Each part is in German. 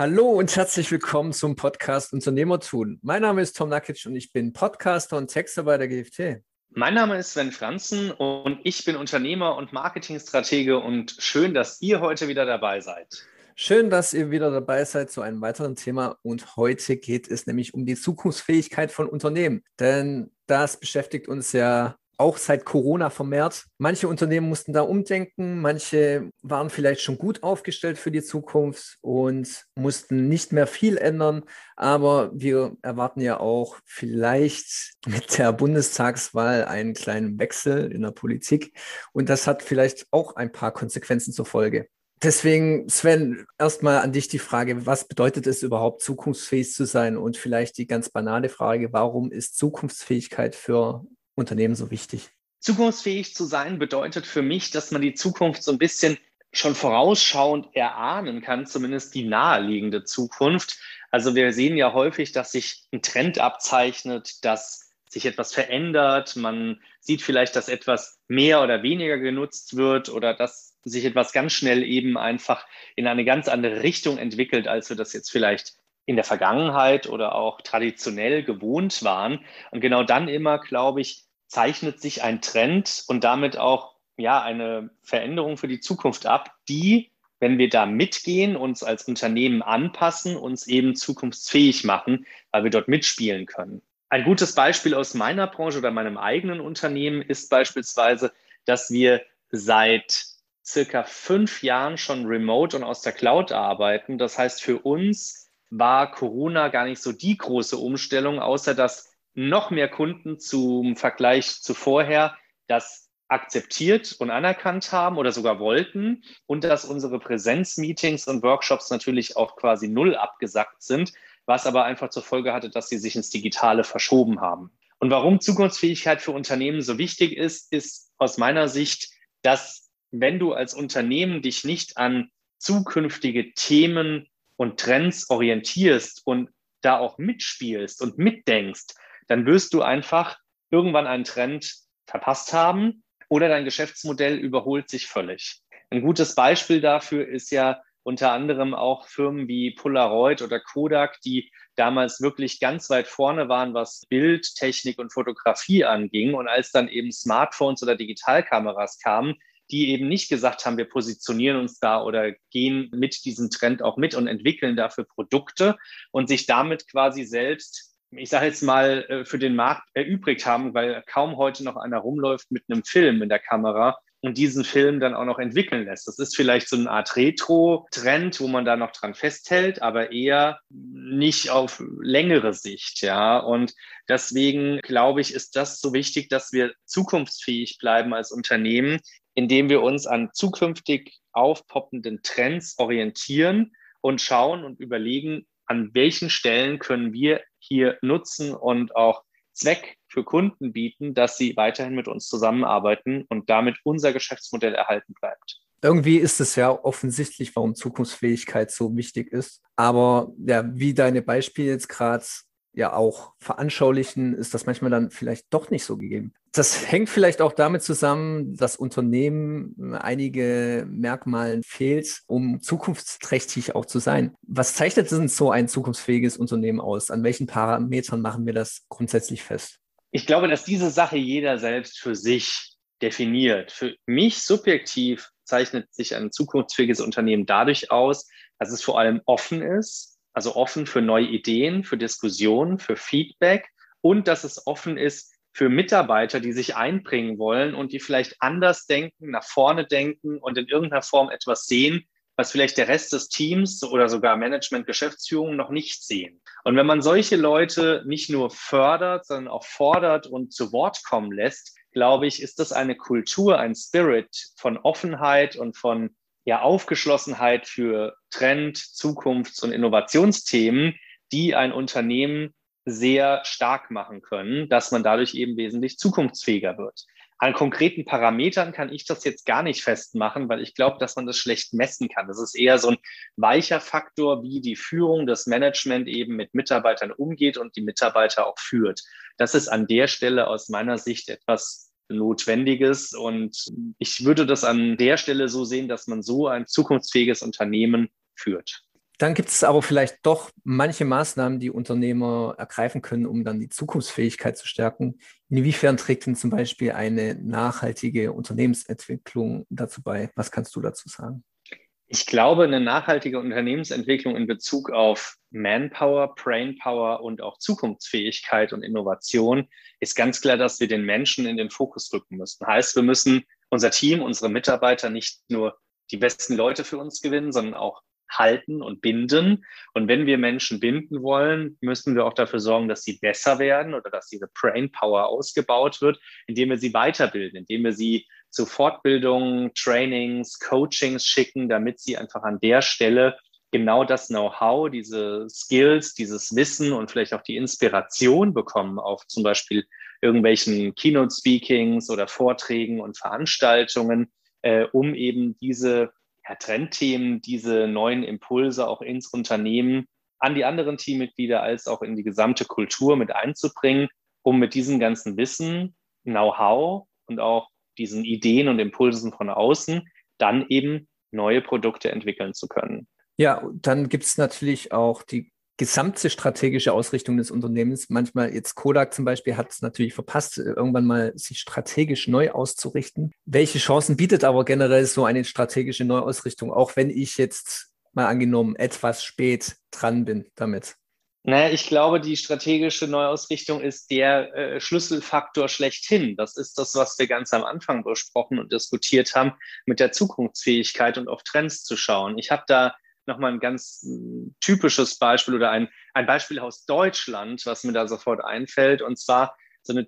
Hallo und herzlich willkommen zum Podcast Unternehmertun. Mein Name ist Tom Nakic und ich bin Podcaster und Texter bei der GFT. Mein Name ist Sven Franzen und ich bin Unternehmer und Marketingstratege und schön, dass ihr heute wieder dabei seid. Schön, dass ihr wieder dabei seid zu einem weiteren Thema und heute geht es nämlich um die Zukunftsfähigkeit von Unternehmen, denn das beschäftigt uns ja auch seit Corona vermehrt. Manche Unternehmen mussten da umdenken, manche waren vielleicht schon gut aufgestellt für die Zukunft und mussten nicht mehr viel ändern. Aber wir erwarten ja auch vielleicht mit der Bundestagswahl einen kleinen Wechsel in der Politik. Und das hat vielleicht auch ein paar Konsequenzen zur Folge. Deswegen, Sven, erstmal an dich die Frage, was bedeutet es überhaupt, zukunftsfähig zu sein? Und vielleicht die ganz banale Frage, warum ist Zukunftsfähigkeit für Unternehmen so wichtig? Zukunftsfähig zu sein bedeutet für mich, dass man die Zukunft so ein bisschen schon vorausschauend erahnen kann, zumindest die naheliegende Zukunft. Also wir sehen ja häufig, dass sich ein Trend abzeichnet, dass sich etwas verändert. Man sieht vielleicht, dass etwas mehr oder weniger genutzt wird oder dass sich etwas ganz schnell eben einfach in eine ganz andere Richtung entwickelt, als wir das jetzt vielleicht in der Vergangenheit oder auch traditionell gewohnt waren. Und genau dann immer, glaube ich, zeichnet sich ein Trend und damit auch ja eine Veränderung für die Zukunft ab, die, wenn wir da mitgehen, uns als Unternehmen anpassen, uns eben zukunftsfähig machen, weil wir dort mitspielen können. Ein gutes Beispiel aus meiner Branche oder meinem eigenen Unternehmen ist beispielsweise, dass wir seit circa fünf Jahren schon remote und aus der Cloud arbeiten. Das heißt, für uns war Corona gar nicht so die große Umstellung, außer dass noch mehr Kunden zum Vergleich zu vorher das akzeptiert und anerkannt haben oder sogar wollten und dass unsere Präsenzmeetings und Workshops natürlich auch quasi null abgesackt sind, was aber einfach zur Folge hatte, dass sie sich ins Digitale verschoben haben. Und warum Zukunftsfähigkeit für Unternehmen so wichtig ist, ist aus meiner Sicht, dass wenn du als Unternehmen dich nicht an zukünftige Themen und Trends orientierst und da auch mitspielst und mitdenkst, dann wirst du einfach irgendwann einen Trend verpasst haben oder dein Geschäftsmodell überholt sich völlig. Ein gutes Beispiel dafür ist ja unter anderem auch Firmen wie Polaroid oder Kodak, die damals wirklich ganz weit vorne waren, was Bildtechnik und Fotografie anging. Und als dann eben Smartphones oder Digitalkameras kamen, die eben nicht gesagt haben, wir positionieren uns da oder gehen mit diesem Trend auch mit und entwickeln dafür Produkte und sich damit quasi selbst ich sage jetzt mal, äh, für den Markt erübrigt haben, weil kaum heute noch einer rumläuft mit einem Film in der Kamera und diesen Film dann auch noch entwickeln lässt. Das ist vielleicht so eine Art Retro-Trend, wo man da noch dran festhält, aber eher nicht auf längere Sicht, ja. Und deswegen glaube ich, ist das so wichtig, dass wir zukunftsfähig bleiben als Unternehmen, indem wir uns an zukünftig aufpoppenden Trends orientieren und schauen und überlegen, an welchen Stellen können wir hier nutzen und auch Zweck für Kunden bieten, dass sie weiterhin mit uns zusammenarbeiten und damit unser Geschäftsmodell erhalten bleibt. Irgendwie ist es ja offensichtlich, warum Zukunftsfähigkeit so wichtig ist. Aber ja, wie deine Beispiele jetzt gerade ja auch veranschaulichen, ist das manchmal dann vielleicht doch nicht so gegeben. Das hängt vielleicht auch damit zusammen, dass Unternehmen einige Merkmalen fehlt, um zukunftsträchtig auch zu sein. Was zeichnet denn so ein zukunftsfähiges Unternehmen aus? An welchen Parametern machen wir das grundsätzlich fest? Ich glaube, dass diese Sache jeder selbst für sich definiert. Für mich subjektiv zeichnet sich ein zukunftsfähiges Unternehmen dadurch aus, dass es vor allem offen ist, also offen für neue Ideen, für Diskussionen, für Feedback und dass es offen ist für Mitarbeiter, die sich einbringen wollen und die vielleicht anders denken, nach vorne denken und in irgendeiner Form etwas sehen, was vielleicht der Rest des Teams oder sogar Management, Geschäftsführung noch nicht sehen. Und wenn man solche Leute nicht nur fördert, sondern auch fordert und zu Wort kommen lässt, glaube ich, ist das eine Kultur, ein Spirit von Offenheit und von ja, Aufgeschlossenheit für Trend, Zukunfts- und Innovationsthemen, die ein Unternehmen sehr stark machen können, dass man dadurch eben wesentlich zukunftsfähiger wird. An konkreten Parametern kann ich das jetzt gar nicht festmachen, weil ich glaube, dass man das schlecht messen kann. Das ist eher so ein weicher Faktor, wie die Führung, das Management eben mit Mitarbeitern umgeht und die Mitarbeiter auch führt. Das ist an der Stelle aus meiner Sicht etwas Notwendiges. Und ich würde das an der Stelle so sehen, dass man so ein zukunftsfähiges Unternehmen führt. Dann gibt es aber vielleicht doch manche Maßnahmen, die Unternehmer ergreifen können, um dann die Zukunftsfähigkeit zu stärken. Inwiefern trägt denn zum Beispiel eine nachhaltige Unternehmensentwicklung dazu bei? Was kannst du dazu sagen? Ich glaube, eine nachhaltige Unternehmensentwicklung in Bezug auf Manpower, Brainpower und auch Zukunftsfähigkeit und Innovation ist ganz klar, dass wir den Menschen in den Fokus rücken müssen. Heißt, wir müssen unser Team, unsere Mitarbeiter nicht nur die besten Leute für uns gewinnen, sondern auch halten und binden. Und wenn wir Menschen binden wollen, müssen wir auch dafür sorgen, dass sie besser werden oder dass ihre Brainpower ausgebaut wird, indem wir sie weiterbilden, indem wir sie zu Fortbildungen, Trainings, Coachings schicken, damit sie einfach an der Stelle genau das Know-how, diese Skills, dieses Wissen und vielleicht auch die Inspiration bekommen auf zum Beispiel irgendwelchen Keynote-Speakings oder Vorträgen und Veranstaltungen, äh, um eben diese Trendthemen, diese neuen Impulse auch ins Unternehmen an die anderen Teammitglieder als auch in die gesamte Kultur mit einzubringen, um mit diesem ganzen Wissen, Know-how und auch diesen Ideen und Impulsen von außen dann eben neue Produkte entwickeln zu können. Ja, dann gibt es natürlich auch die gesamte strategische Ausrichtung des Unternehmens. Manchmal jetzt Kodak zum Beispiel hat es natürlich verpasst, irgendwann mal sich strategisch neu auszurichten. Welche Chancen bietet aber generell so eine strategische Neuausrichtung, auch wenn ich jetzt mal angenommen etwas spät dran bin damit? Naja, ich glaube, die strategische Neuausrichtung ist der äh, Schlüsselfaktor schlechthin. Das ist das, was wir ganz am Anfang besprochen und diskutiert haben, mit der Zukunftsfähigkeit und auf Trends zu schauen. Ich habe da nochmal ein ganz äh, typisches Beispiel oder ein, ein Beispiel aus Deutschland, was mir da sofort einfällt. Und zwar so eine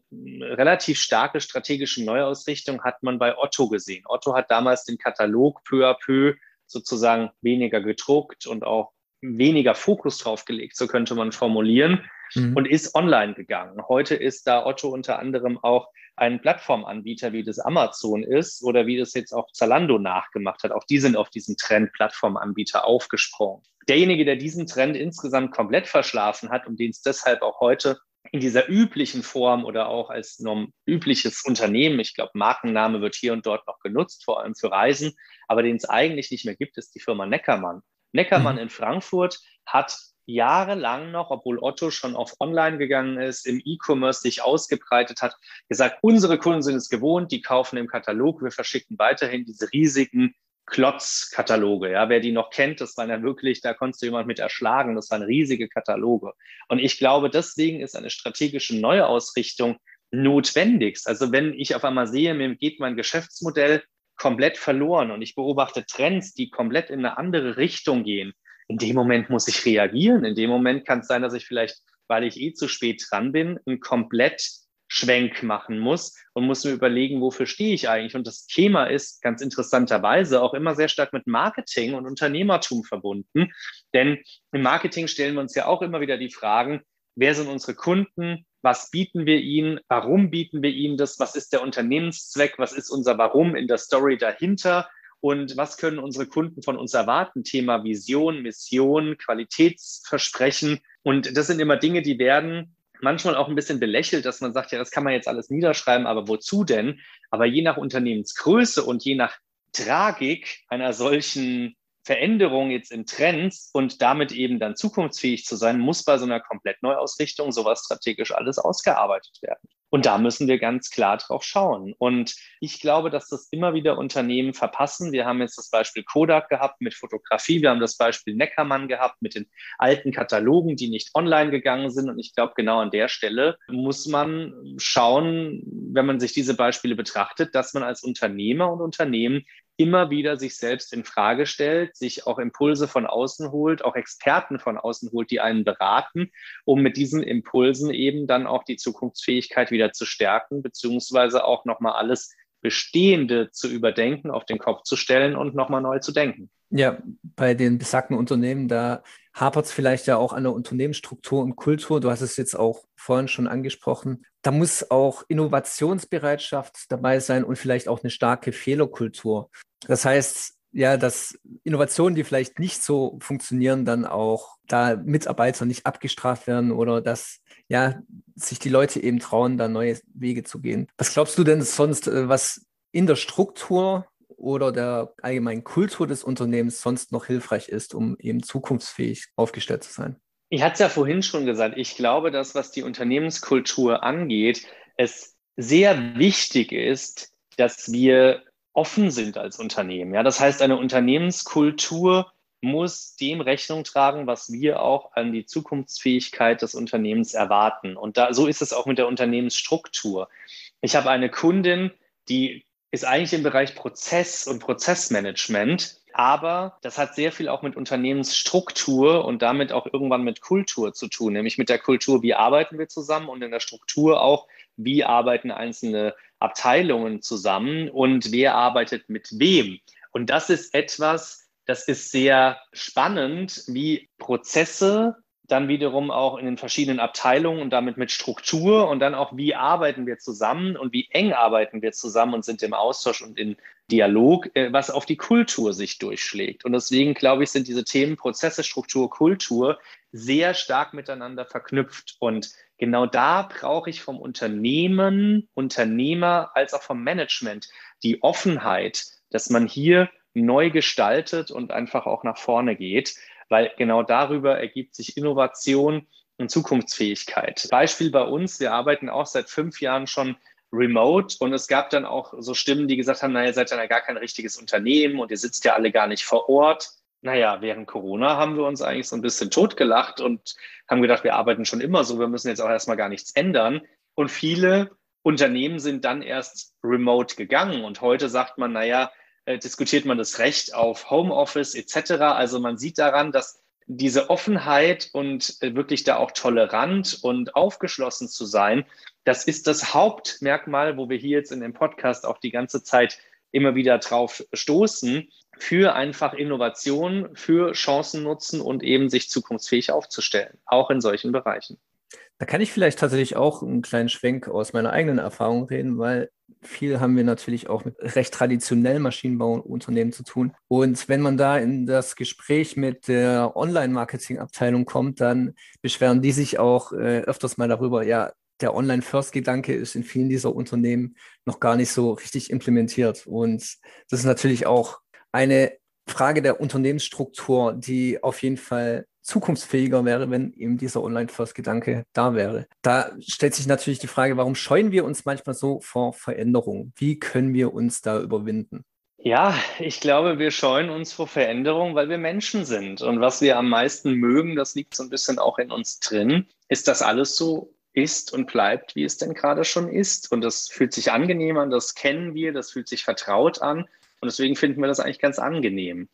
relativ starke strategische Neuausrichtung hat man bei Otto gesehen. Otto hat damals den Katalog peu à peu sozusagen weniger gedruckt und auch weniger Fokus drauf gelegt, so könnte man formulieren, mhm. und ist online gegangen. Heute ist da Otto unter anderem auch ein Plattformanbieter, wie das Amazon ist oder wie das jetzt auch Zalando nachgemacht hat. Auch die sind auf diesen Trend Plattformanbieter aufgesprungen. Derjenige, der diesen Trend insgesamt komplett verschlafen hat und den es deshalb auch heute in dieser üblichen Form oder auch als übliches Unternehmen, ich glaube, Markenname wird hier und dort noch genutzt, vor allem für Reisen, aber den es eigentlich nicht mehr gibt, ist die Firma Neckermann. Neckermann mhm. in Frankfurt hat jahrelang noch, obwohl Otto schon auf Online gegangen ist, im E-Commerce sich ausgebreitet hat, gesagt, unsere Kunden sind es gewohnt, die kaufen im Katalog, wir verschicken weiterhin diese riesigen Klotzkataloge. Ja, wer die noch kennt, das waren ja wirklich, da konntest du jemand mit erschlagen, das waren riesige Kataloge. Und ich glaube, deswegen ist eine strategische Neuausrichtung notwendigst. Also wenn ich auf einmal sehe, mir geht mein Geschäftsmodell komplett verloren und ich beobachte Trends, die komplett in eine andere Richtung gehen, in dem Moment muss ich reagieren. In dem Moment kann es sein, dass ich vielleicht, weil ich eh zu spät dran bin, einen komplett Schwenk machen muss und muss mir überlegen, wofür stehe ich eigentlich. Und das Thema ist ganz interessanterweise auch immer sehr stark mit Marketing und Unternehmertum verbunden. Denn im Marketing stellen wir uns ja auch immer wieder die Fragen, wer sind unsere Kunden, was bieten wir ihnen, warum bieten wir ihnen das, was ist der Unternehmenszweck, was ist unser Warum in der Story dahinter? Und was können unsere Kunden von uns erwarten, Thema Vision, Mission, Qualitätsversprechen. Und das sind immer Dinge, die werden manchmal auch ein bisschen belächelt, dass man sagt, ja, das kann man jetzt alles niederschreiben, aber wozu denn? Aber je nach Unternehmensgröße und je nach Tragik einer solchen Veränderung jetzt in Trends und damit eben dann zukunftsfähig zu sein, muss bei so einer Komplettneuausrichtung sowas strategisch alles ausgearbeitet werden. Und da müssen wir ganz klar drauf schauen. Und ich glaube, dass das immer wieder Unternehmen verpassen. Wir haben jetzt das Beispiel Kodak gehabt mit Fotografie. Wir haben das Beispiel Neckermann gehabt mit den alten Katalogen, die nicht online gegangen sind. Und ich glaube, genau an der Stelle muss man schauen, wenn man sich diese Beispiele betrachtet, dass man als Unternehmer und Unternehmen immer wieder sich selbst in Frage stellt, sich auch Impulse von außen holt, auch Experten von außen holt, die einen beraten, um mit diesen Impulsen eben dann auch die Zukunftsfähigkeit wieder zu stärken, beziehungsweise auch nochmal alles Bestehende zu überdenken, auf den Kopf zu stellen und nochmal neu zu denken. Ja, bei den besagten Unternehmen, da hapert es vielleicht ja auch an der Unternehmensstruktur und Kultur. Du hast es jetzt auch vorhin schon angesprochen. Da muss auch Innovationsbereitschaft dabei sein und vielleicht auch eine starke Fehlerkultur. Das heißt, ja, dass Innovationen, die vielleicht nicht so funktionieren, dann auch da Mitarbeiter nicht abgestraft werden oder dass ja sich die Leute eben trauen, da neue Wege zu gehen. Was glaubst du denn sonst, äh, was in der Struktur oder der allgemeinen Kultur des Unternehmens sonst noch hilfreich ist, um eben zukunftsfähig aufgestellt zu sein? Ich hatte es ja vorhin schon gesagt, ich glaube, dass was die Unternehmenskultur angeht, es sehr wichtig ist, dass wir offen sind als Unternehmen. Ja, das heißt, eine Unternehmenskultur muss dem Rechnung tragen, was wir auch an die Zukunftsfähigkeit des Unternehmens erwarten. Und da, so ist es auch mit der Unternehmensstruktur. Ich habe eine Kundin, die ist eigentlich im Bereich Prozess und Prozessmanagement, aber das hat sehr viel auch mit Unternehmensstruktur und damit auch irgendwann mit Kultur zu tun, nämlich mit der Kultur, wie arbeiten wir zusammen und in der Struktur auch, wie arbeiten einzelne Abteilungen zusammen und wer arbeitet mit wem. Und das ist etwas, das ist sehr spannend, wie Prozesse dann wiederum auch in den verschiedenen Abteilungen und damit mit Struktur und dann auch, wie arbeiten wir zusammen und wie eng arbeiten wir zusammen und sind im Austausch und in Dialog, äh, was auf die Kultur sich durchschlägt. Und deswegen, glaube ich, sind diese Themen Prozesse, Struktur, Kultur sehr stark miteinander verknüpft. Und genau da brauche ich vom Unternehmen, Unternehmer als auch vom Management die Offenheit, dass man hier neu gestaltet und einfach auch nach vorne geht, weil genau darüber ergibt sich Innovation und Zukunftsfähigkeit. Beispiel bei uns, wir arbeiten auch seit fünf Jahren schon remote und es gab dann auch so Stimmen, die gesagt haben, naja, ihr seid ja gar kein richtiges Unternehmen und ihr sitzt ja alle gar nicht vor Ort. Naja, während Corona haben wir uns eigentlich so ein bisschen totgelacht und haben gedacht, wir arbeiten schon immer so, wir müssen jetzt auch erstmal gar nichts ändern. Und viele Unternehmen sind dann erst remote gegangen und heute sagt man, naja, äh, diskutiert man das Recht auf Homeoffice etc. Also man sieht daran, dass diese Offenheit und äh, wirklich da auch tolerant und aufgeschlossen zu sein, das ist das Hauptmerkmal, wo wir hier jetzt in dem Podcast auch die ganze Zeit immer wieder drauf stoßen, für einfach Innovation, für Chancen nutzen und eben sich zukunftsfähig aufzustellen, auch in solchen Bereichen. Da kann ich vielleicht tatsächlich auch einen kleinen Schwenk aus meiner eigenen Erfahrung reden, weil viel haben wir natürlich auch mit recht traditionellen Maschinenbauunternehmen zu tun. Und wenn man da in das Gespräch mit der Online-Marketing-Abteilung kommt, dann beschweren die sich auch äh, öfters mal darüber, ja, der Online-First-Gedanke ist in vielen dieser Unternehmen noch gar nicht so richtig implementiert. Und das ist natürlich auch eine Frage der Unternehmensstruktur, die auf jeden Fall zukunftsfähiger wäre, wenn eben dieser Online-First-Gedanke da wäre. Da stellt sich natürlich die Frage, warum scheuen wir uns manchmal so vor Veränderung? Wie können wir uns da überwinden? Ja, ich glaube, wir scheuen uns vor Veränderung, weil wir Menschen sind. Und was wir am meisten mögen, das liegt so ein bisschen auch in uns drin, ist, dass alles so ist und bleibt, wie es denn gerade schon ist. Und das fühlt sich angenehm an, das kennen wir, das fühlt sich vertraut an. Und deswegen finden wir das eigentlich ganz angenehm.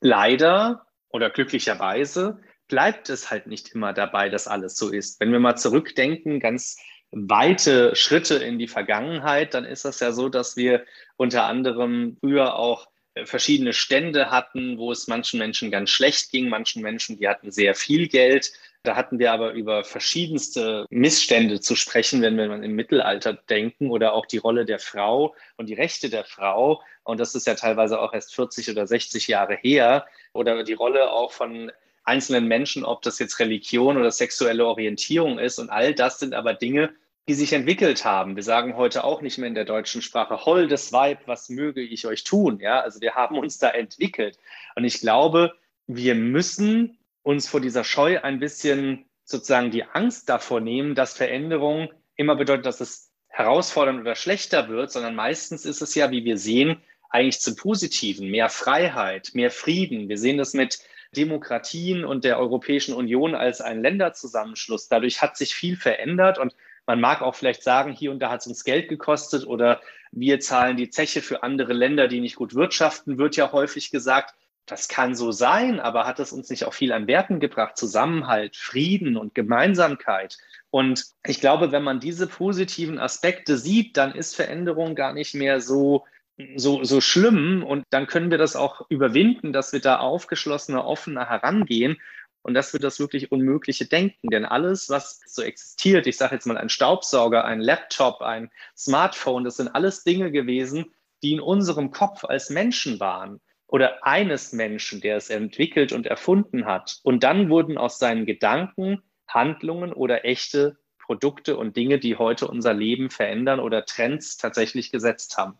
Leider oder glücklicherweise bleibt es halt nicht immer dabei, dass alles so ist. Wenn wir mal zurückdenken, ganz weite Schritte in die Vergangenheit, dann ist das ja so, dass wir unter anderem früher auch äh, verschiedene Stände hatten, wo es manchen Menschen ganz schlecht ging, manchen Menschen, die hatten sehr viel Geld. Da hatten wir aber über verschiedenste Missstände zu sprechen, wenn wir im Mittelalter denken oder auch die Rolle der Frau und die Rechte der Frau. Und das ist ja teilweise auch erst 40 oder 60 Jahre her. Oder die Rolle auch von einzelnen Menschen, ob das jetzt Religion oder sexuelle Orientierung ist. Und all das sind aber Dinge, die sich entwickelt haben. Wir sagen heute auch nicht mehr in der deutschen Sprache, holdes Weib, was möge ich euch tun? Ja, also wir haben uns da entwickelt. Und ich glaube, wir müssen uns vor dieser Scheu ein bisschen sozusagen die Angst davor nehmen, dass Veränderung immer bedeutet, dass es herausfordernd oder schlechter wird, sondern meistens ist es ja, wie wir sehen, eigentlich zum Positiven, mehr Freiheit, mehr Frieden. Wir sehen das mit Demokratien und der Europäischen Union als ein Länderzusammenschluss. Dadurch hat sich viel verändert und man mag auch vielleicht sagen, hier und da hat es uns Geld gekostet oder wir zahlen die Zeche für andere Länder, die nicht gut wirtschaften, wird ja häufig gesagt. Das kann so sein, aber hat es uns nicht auch viel an Werten gebracht? Zusammenhalt, Frieden und Gemeinsamkeit. Und ich glaube, wenn man diese positiven Aspekte sieht, dann ist Veränderung gar nicht mehr so so, so schlimm und dann können wir das auch überwinden, dass wir da aufgeschlossener, offener herangehen und dass wir das wirklich Unmögliche denken. Denn alles, was so existiert, ich sage jetzt mal ein Staubsauger, ein Laptop, ein Smartphone, das sind alles Dinge gewesen, die in unserem Kopf als Menschen waren oder eines Menschen, der es entwickelt und erfunden hat. Und dann wurden aus seinen Gedanken Handlungen oder echte Produkte und Dinge, die heute unser Leben verändern oder Trends tatsächlich gesetzt haben.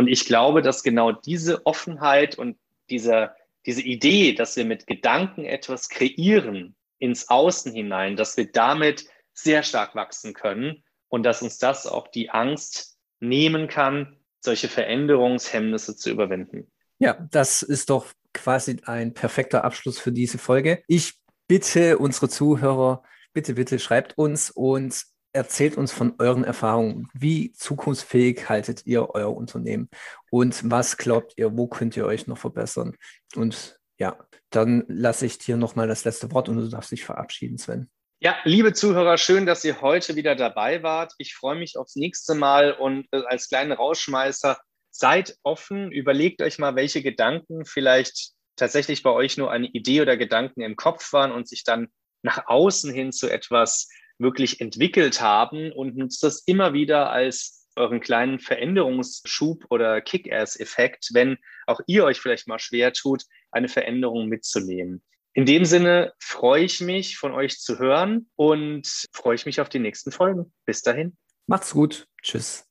Und ich glaube, dass genau diese Offenheit und dieser, diese Idee, dass wir mit Gedanken etwas kreieren ins Außen hinein, dass wir damit sehr stark wachsen können und dass uns das auch die Angst nehmen kann, solche Veränderungshemmnisse zu überwinden. Ja, das ist doch quasi ein perfekter Abschluss für diese Folge. Ich bitte unsere Zuhörer, bitte, bitte schreibt uns und erzählt uns von euren Erfahrungen. Wie zukunftsfähig haltet ihr euer Unternehmen? Und was glaubt ihr, wo könnt ihr euch noch verbessern? Und ja, dann lasse ich dir nochmal das letzte Wort und du darfst dich verabschieden, Sven. Ja, liebe Zuhörer, schön, dass ihr heute wieder dabei wart. Ich freue mich aufs nächste Mal und äh, als kleinen Rausschmeißer, seid offen, überlegt euch mal, welche Gedanken vielleicht tatsächlich bei euch nur eine Idee oder Gedanken im Kopf waren und sich dann nach außen hin zu etwas wirklich entwickelt haben und nutzt das immer wieder als euren kleinen Veränderungsschub oder Kick-Ass-Effekt, wenn auch ihr euch vielleicht mal schwer tut, eine Veränderung mitzunehmen. In dem Sinne freue ich mich, von euch zu hören und freue ich mich auf die nächsten Folgen. Bis dahin. Macht's gut. Tschüss.